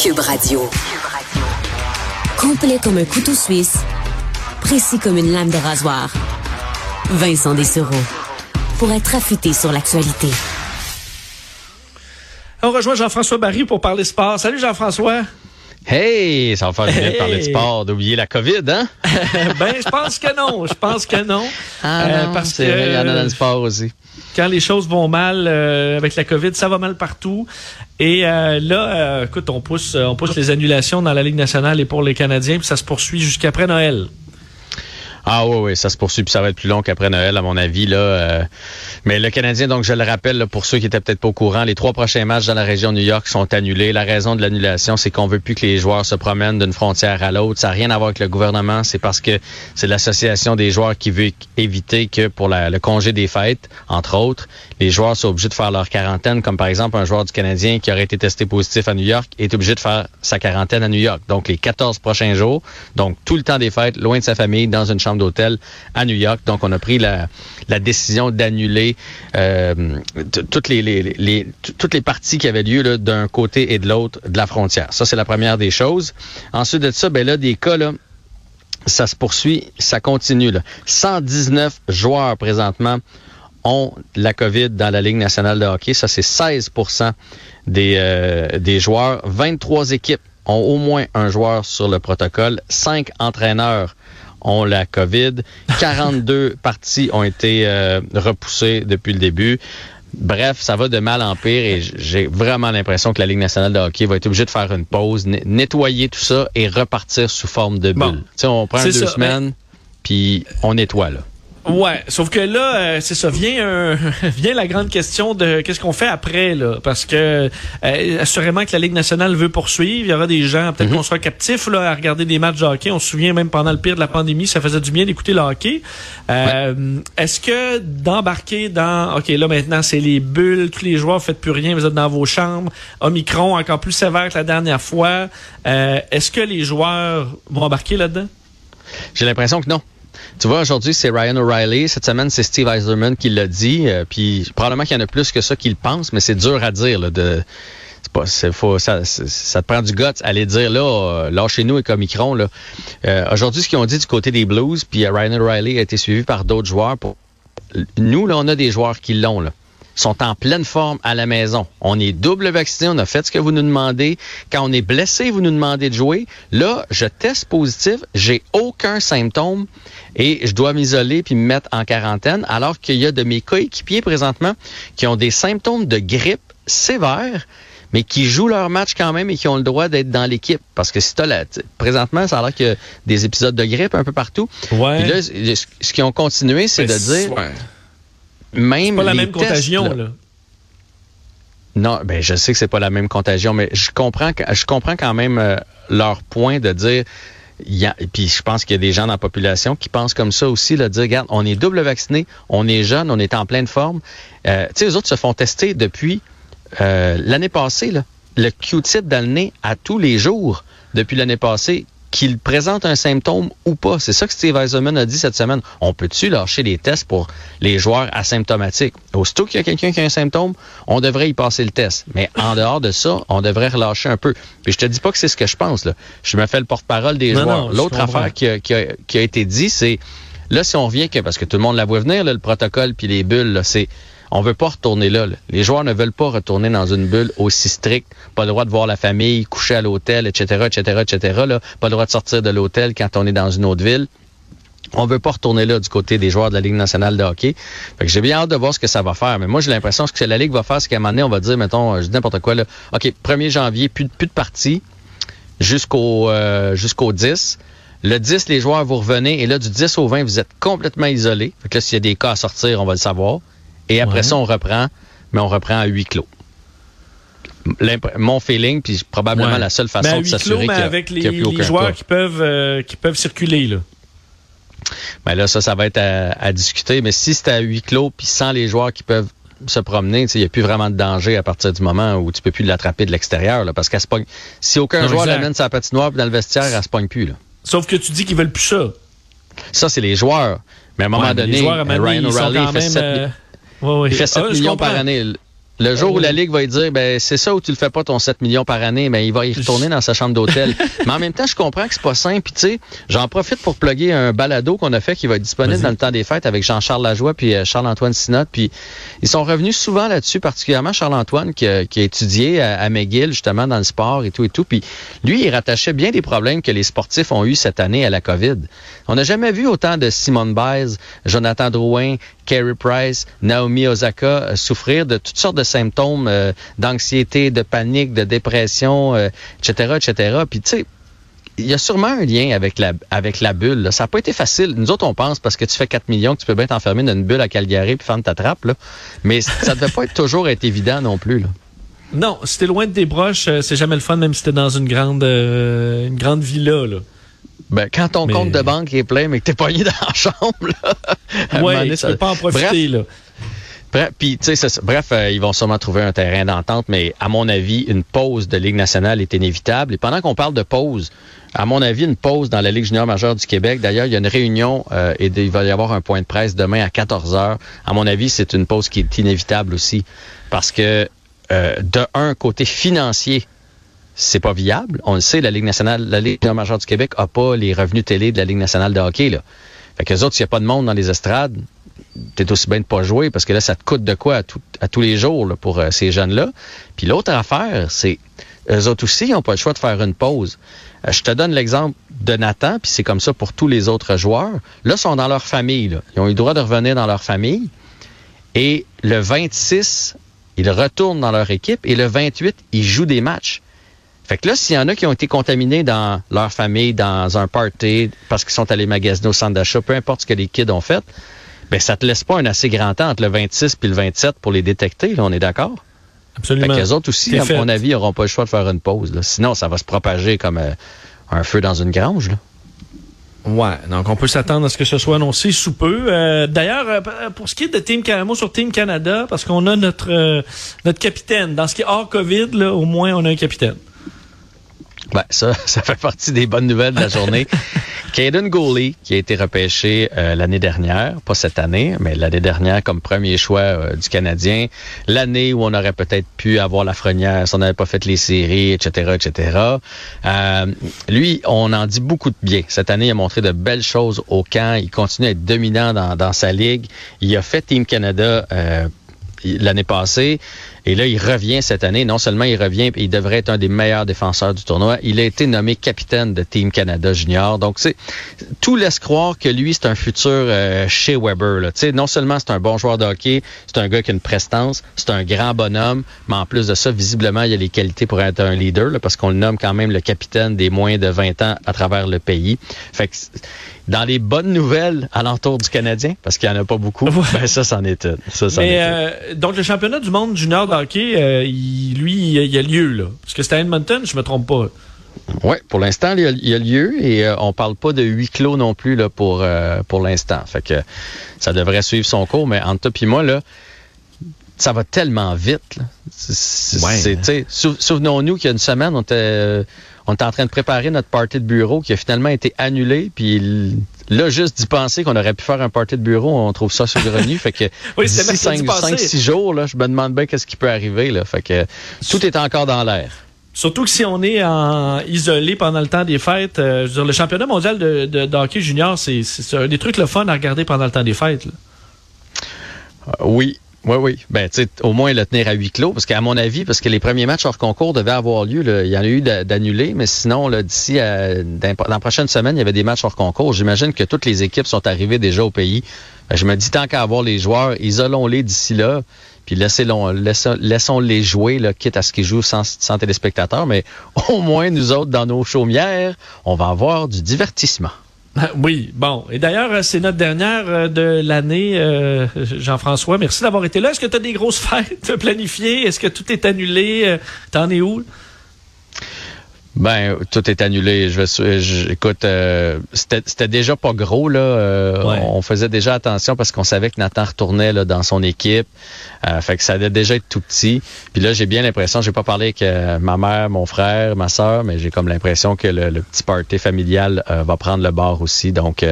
Cube Radio. Complet comme un couteau suisse, précis comme une lame de rasoir. Vincent Dessereau. Pour être affûté sur l'actualité. On rejoint Jean-François Barry pour parler sport. Salut Jean-François. Hey, ça va faire du bien de parler de sport, d'oublier la COVID, hein? ben, je pense que non. Je pense que non. Ah euh, non, parce que il y en a dans le sport aussi. Quand les choses vont mal euh, avec la COVID, ça va mal partout. Et euh, là, écoute, on pousse, on pousse les annulations dans la Ligue nationale et pour les Canadiens, puis ça se poursuit jusqu'après Noël. Ah oui, oui, ça se poursuit, puis ça va être plus long qu'après Noël, à mon avis. Là, euh. mais le Canadien, donc je le rappelle, pour ceux qui étaient peut-être pas au courant, les trois prochains matchs dans la région de New York sont annulés. La raison de l'annulation, c'est qu'on veut plus que les joueurs se promènent d'une frontière à l'autre. Ça n'a rien à voir avec le gouvernement, c'est parce que c'est l'association des joueurs qui veut éviter que pour le congé des fêtes, entre autres, les joueurs soient obligés de faire leur quarantaine, comme par exemple un joueur du Canadien qui aurait été testé positif à New York est obligé de faire sa quarantaine à New York. Donc les 14 prochains jours, donc tout le temps des fêtes, loin de sa famille, dans une chambre d'hôtel à New York. Donc, on a pris la, décision d'annuler euh, toutes les, toutes les parties qui avaient lieu d'un côté et de l'autre de la frontière. Ça, c'est la première des choses. Ensuite de ça, ben là, des cas, là, ça se poursuit, ça continue. Là. 119 joueurs présentement ont la COVID dans la Ligue nationale de hockey. Ça, c'est 16 des, euh, des joueurs. 23 équipes ont au moins un joueur sur le protocole. 5 entraîneurs ont la COVID. 42 parties ont été euh, repoussées depuis le début. Bref, ça va de mal en pire et j'ai vraiment l'impression que la Ligue nationale de hockey va être obligée de faire une pause, nettoyer tout ça et repartir sous forme de bulle. on prend deux semaines, puis on nettoie là. Ouais, sauf que là, euh, c'est ça, vient, vient la grande question de qu'est-ce qu'on fait après, là, parce que euh, assurément que la Ligue nationale veut poursuivre, il y aura des gens, peut-être mhm. qu'on sera captifs là, à regarder des matchs de hockey. On se souvient même pendant le pire de la pandémie, ça faisait du bien d'écouter le hockey. Euh, est-ce que d'embarquer dans, ok, là maintenant c'est les bulles, tous les joueurs, faites plus rien, vous êtes dans vos chambres, Omicron encore plus sévère que la dernière fois, est-ce que les joueurs vont embarquer là-dedans? J'ai l'impression que non. Tu vois, aujourd'hui, c'est Ryan O'Reilly. Cette semaine, c'est Steve Eiserman qui l'a dit. Euh, puis probablement qu'il y en a plus que ça qui le pensent, mais c'est dur à dire. Pas, ça, te prend du guts aller dire là, euh, lâchez-nous et comme Micron. Là. Euh, aujourd'hui, ce qu'ils ont dit du côté des Blues, puis Ryan O'Reilly a été suivi par d'autres joueurs. Nous, là, on a des joueurs qui l'ont. Là sont en pleine forme à la maison. On est double vacciné, on a fait ce que vous nous demandez. Quand on est blessé, vous nous demandez de jouer. Là, je teste positif, j'ai aucun symptôme et je dois m'isoler puis me mettre en quarantaine, alors qu'il y a de mes coéquipiers présentement qui ont des symptômes de grippe sévères mais qui jouent leur match quand même et qui ont le droit d'être dans l'équipe. Parce que si tu la, présentement, ça a l'air qu'il y a des épisodes de grippe un peu partout. Ouais. là, ce qu'ils ont continué, c'est de dire, même pas la même contagion, là. Non, ben je sais que c'est pas la même contagion, mais je comprends, je comprends quand même euh, leur point de dire. Y a, puis je pense qu'il y a des gens dans la population qui pensent comme ça aussi, de dire, regarde, on est double vacciné, on est jeune, on est en pleine forme. Euh, tu sais, les autres se font tester depuis euh, l'année passée, là, le Q-tip dans le nez à tous les jours depuis l'année passée qu'il présente un symptôme ou pas. C'est ça que Steve Eisenman a dit cette semaine. On peut-tu lâcher les tests pour les joueurs asymptomatiques? Aussitôt qu'il y a quelqu'un qui a un symptôme, on devrait y passer le test. Mais en dehors de ça, on devrait relâcher un peu. Puis je te dis pas que c'est ce que je pense. Là. Je me fais le porte-parole des joueurs. L'autre affaire qui a, qui, a, qui a, été dit, c'est là, si on revient que, parce que tout le monde la voit venir, le protocole puis les bulles, c'est on veut pas retourner là, Les joueurs ne veulent pas retourner dans une bulle aussi stricte. Pas le droit de voir la famille, coucher à l'hôtel, etc., etc., etc. Là. Pas le droit de sortir de l'hôtel quand on est dans une autre ville. On veut pas retourner là du côté des joueurs de la Ligue nationale de hockey. Fait que j'ai bien hâte de voir ce que ça va faire. Mais moi, j'ai l'impression que ce la Ligue va faire, c'est qu'à un moment donné, on va dire, mettons, je dis n'importe quoi, là. OK, 1er janvier, plus, plus de parties jusqu'au euh, jusqu'au 10. Le 10, les joueurs, vous revenez. Et là, du 10 au 20, vous êtes complètement isolés. Fait que là, s'il y a des cas à sortir, on va le savoir. Et après ça, on reprend, mais on reprend à huis clos. Mon feeling, puis probablement la seule façon de s'assurer qu'il avec les, les joueurs qui peuvent, euh, qui peuvent circuler. Là. Ben là, ça, ça va être à, discuter. Mais si c'est à huis clos, puis sans les joueurs qui peuvent se promener, il n'y a plus vraiment de danger à partir du moment où tu peux plus l'attraper de l'extérieur. Parce qu'elle se pogne. Si aucun joueur l'amène sa patinoire dans le vestiaire, elle se pogne plus. Là. Sauf que tu dis qu'ils veulent plus ça. Ça, c'est les joueurs. Mais à un moment donné, Ryan O'Reilly fait 7 il fait 7 millions par année. Le jour où la Ligue va lui dire, ben, c'est ça où tu le fais pas ton 7 millions par année, ben, il va y retourner dans sa chambre d'hôtel. Mais en même temps, je comprends que c'est pas simple. Puis, tu sais, j'en profite pour plugger un balado qu'on a fait qui va être disponible dans le temps des fêtes avec Jean-Charles Lajoie puis euh, Charles-Antoine Sinot. Puis, ils sont revenus souvent là-dessus, particulièrement Charles-Antoine qui, a étudié à, McGill, justement, dans le sport et tout et tout. Puis, lui, il rattachait bien des problèmes que les sportifs ont eu cette année à la COVID. On n'a jamais vu autant de Simone Biles, Jonathan Drouin, Carey Price, Naomi Osaka euh, souffrir de toutes sortes de symptômes euh, d'anxiété, de panique, de dépression, etc., euh, etc. Puis tu sais, il y a sûrement un lien avec la avec la bulle. Ça n'a pas été facile. Nous autres, on pense parce que tu fais 4 millions que tu peux bien t'enfermer dans une bulle à Calgary puis faire ta trappe. Là. Mais ça ne devait pas être toujours être évident non plus. Là. Non, si t'es loin de tes broches, c'est jamais le fun, même si t'es dans une grande une grande villa. Là. Ben, quand ton compte de banque est plein, mais que t'es pogné dans la chambre, là, ouais, tu peux pas en profiter, là. Bref, bref, euh, ils vont sûrement trouver un terrain d'entente, mais à mon avis, une pause de Ligue nationale est inévitable. Et pendant qu'on parle de pause, à mon avis, une pause dans la Ligue junior majeure du Québec. D'ailleurs, il y a une réunion euh, et il va y avoir un point de presse demain à 14 heures. À mon avis, c'est une pause qui est inévitable aussi, parce que euh, de un côté financier, c'est pas viable. On le sait, la Ligue nationale, la Ligue majeure du Québec a pas les revenus télé de la Ligue nationale de hockey. Là. Fait que les autres, s'il n'y a pas de monde dans les estrades, t'es aussi bien de pas jouer parce que là, ça te coûte de quoi à, tous les jours pour euh, ces jeunes-là. Puis l'autre affaire, c'est eux autres aussi, ils n'ont pas le choix de faire une pause. Euh, je te donne l'exemple de Nathan, puis c'est comme ça pour tous les autres joueurs. Là, ils sont dans leur famille. Ils ont eu le droit de revenir dans leur famille. Et le 26, ils retournent dans leur équipe. Et le 28, ils jouent des matchs. Fait que là, s'il y en a qui ont été contaminés dans leur famille, dans un party, parce qu'ils sont allés magasiner au centre d'achat, peu importe ce que les kids ont fait, ben ça te laisse pas un assez grand temps entre le 26 puis le 27 pour les détecter, là, on est d'accord? Absolument. Fait les autres aussi, à mon avis, n'auront pas le choix de faire une pause. Sinon, ça va se propager comme euh, un feu dans une grange. Là. Ouais, donc on peut s'attendre à ce que ce soit annoncé sous peu. Euh, d'ailleurs, euh, pour ce qui est de Team Canada, sur Team Canada, parce qu'on a notre notre capitaine. Dans ce qui est hors COVID, là, au moins on a un capitaine. Ben, ça, ça fait partie des bonnes nouvelles de la journée. Caden Gooley, qui a été repêché euh, l'année dernière, pas cette année, mais l'année dernière comme premier choix euh, du Canadien, l'année où on aurait peut-être pu avoir la frenière si on n'avait pas fait les séries, etc., etc. Euh, lui, on en dit beaucoup de bien. Cette année, il a montré de belles choses au camp. Il continue à être dominant dans, dans sa ligue. Il a fait Team Canada l'année passée. Et là, il revient cette année. Non seulement il revient, il devrait être un des meilleurs défenseurs du tournoi. Il a été nommé capitaine de Team Canada Junior. Donc, c'est tout laisse croire que lui, c'est un futur euh, chez Weber. Là. non seulement c'est un bon joueur de hockey, c'est un gars qui a une prestance, c'est un grand bonhomme, mais en plus de ça, visiblement, il a les qualités pour être un leader, parce qu'on le nomme quand même le capitaine des moins de 20 ans à travers le pays. Fait que, dans les bonnes nouvelles alentour du Canadien, parce qu'il n'y en a pas beaucoup, ben ça, c'en est une. Ça, Mais, euh, donc, le championnat du monde junior de hockey, euh, lui, il y a lieu, là. Parce que c'était à Edmonton, je me trompe pas. Oui, pour l'instant, il, y a lieu et euh, on parle pas de huis clos non plus là, pour, pour l'instant. Fait que ça devrait suivre son cours, mais entre toi et moi, là, ça va tellement vite. Là. Souvenons-nous qu'il y a une semaine, on était on est en train de préparer notre party de bureau qui a finalement été annulé. Puis là, juste d'y penser qu'on aurait pu faire un party de bureau, on trouve ça saugrenu. fait que oui, d'ici 5-6 jours, là, je me demande bien qu'est-ce qui peut arriver. Là. Fait que tout est encore dans l'air. Surtout que si on est en isolé pendant le temps des fêtes, euh, je veux dire, le championnat mondial de, de, hockey junior, c'est un des trucs le fun à regarder pendant le temps des fêtes. Euh, oui, oui, oui. Ben, tu au moins le tenir à huis clos, parce qu'à mon avis, parce que les premiers matchs hors concours devaient avoir lieu, il y en a eu d'annulés, mais sinon, d'ici dans la prochaine semaine, il y avait des matchs hors concours. J'imagine que toutes les équipes sont arrivées déjà au pays. Ben, je me dis, tant qu'à avoir les joueurs, isolons-les d'ici là, puis laissons-les jouer, là, quitte à ce qu'ils jouent sans, sans téléspectateurs, mais au moins, nous autres, dans nos chaumières, on va avoir du divertissement. Oui, bon. Et d'ailleurs, euh, c'est notre dernière euh, de l'année, euh, Jean-François. Merci d'avoir été là. Est-ce que tu as des grosses fêtes planifiées? Est-ce que tout est annulé? T'en es où? Ben, tout est annulé. Je, je écoute, euh, c'était déjà pas gros là. Euh, on faisait déjà attention parce qu'on savait que Nathan retournait là, dans son équipe. Euh, fait que ça allait déjà être tout petit. Puis là, j'ai bien l'impression, j'ai pas parlé avec ma mère, mon frère, ma soeur, mais j'ai comme l'impression que le, petit party familial va prendre le bord aussi. Donc,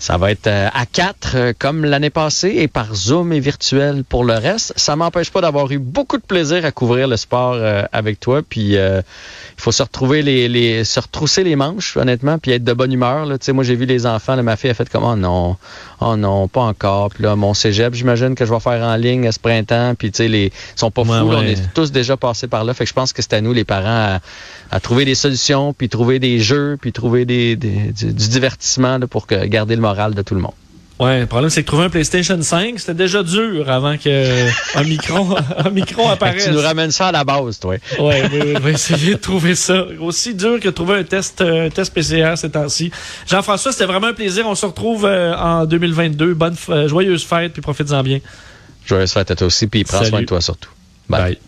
ça va être à quatre comme l'année passée et par Zoom et virtuel pour le reste. Ça m'empêche pas d'avoir eu beaucoup de plaisir à couvrir le sport avec toi. Puis il faut se retrouver les, les, se retrousser les manches, honnêtement, puis être de bonne humeur. Là. moi, j'ai vu les enfants, là, ma fille a fait comme oh non, oh non, pas encore. Puis là, mon cégep, j'imagine que je vais faire en ligne à ce printemps. Puis tu sais, les sont pas fous, on est tous déjà passés par là. Fait que je pense que c'est à nous, les parents, à, trouver des solutions, puis trouver des jeux, puis trouver des, du, divertissement pour que, garder le moral de tout le monde. Ouais, le problème, c'est que trouver un PlayStation 5, c'était déjà dur avant qu'un micro, un micro apparaisse. Tu nous ramènes ça à la base, toi. Ouais, on va essayer de trouver ça. Aussi dur que trouver un test, un test PCR ces temps-ci. Jean-François, c'était vraiment un plaisir. On se retrouve euh, en 2022. Bonne, joyeuse fête, puis profite-en bien. Joyeuse fête à toi aussi, puis prends soin de toi surtout. Bye.